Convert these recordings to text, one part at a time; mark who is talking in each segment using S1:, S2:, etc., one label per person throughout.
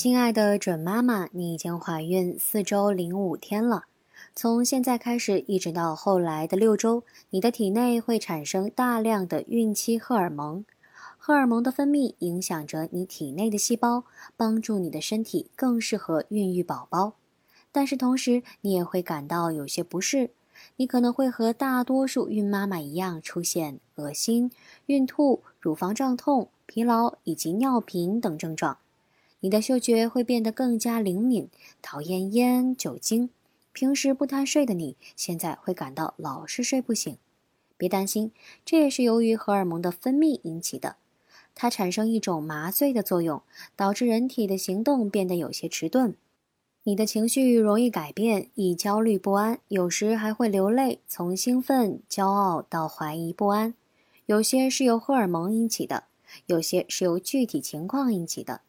S1: 亲爱的准妈妈，你已经怀孕四周零五天了。从现在开始，一直到后来的六周，你的体内会产生大量的孕期荷尔蒙。荷尔蒙的分泌影响着你体内的细胞，帮助你的身体更适合孕育宝宝。但是同时，你也会感到有些不适。你可能会和大多数孕妈妈一样，出现恶心、孕吐、乳房胀痛、疲劳以及尿频等症状。你的嗅觉会变得更加灵敏，讨厌烟、酒精。平时不贪睡的你，现在会感到老是睡不醒。别担心，这也是由于荷尔蒙的分泌引起的。它产生一种麻醉的作用，导致人体的行动变得有些迟钝。你的情绪容易改变，易焦虑不安，有时还会流泪，从兴奋、骄傲到怀疑不安。有些是由荷尔蒙引起的，有些是由具体情况引起的。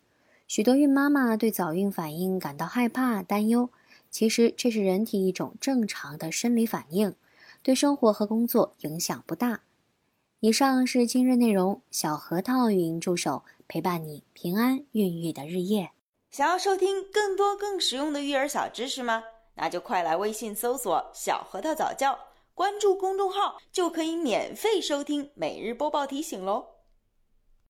S1: 许多孕妈妈对早孕反应感到害怕、担忧，其实这是人体一种正常的生理反应，对生活和工作影响不大。以上是今日内容，小核桃语音助手陪伴你平安孕育的日夜。
S2: 想要收听更多更实用的育儿小知识吗？那就快来微信搜索“小核桃早教”，关注公众号就可以免费收听每日播报提醒喽。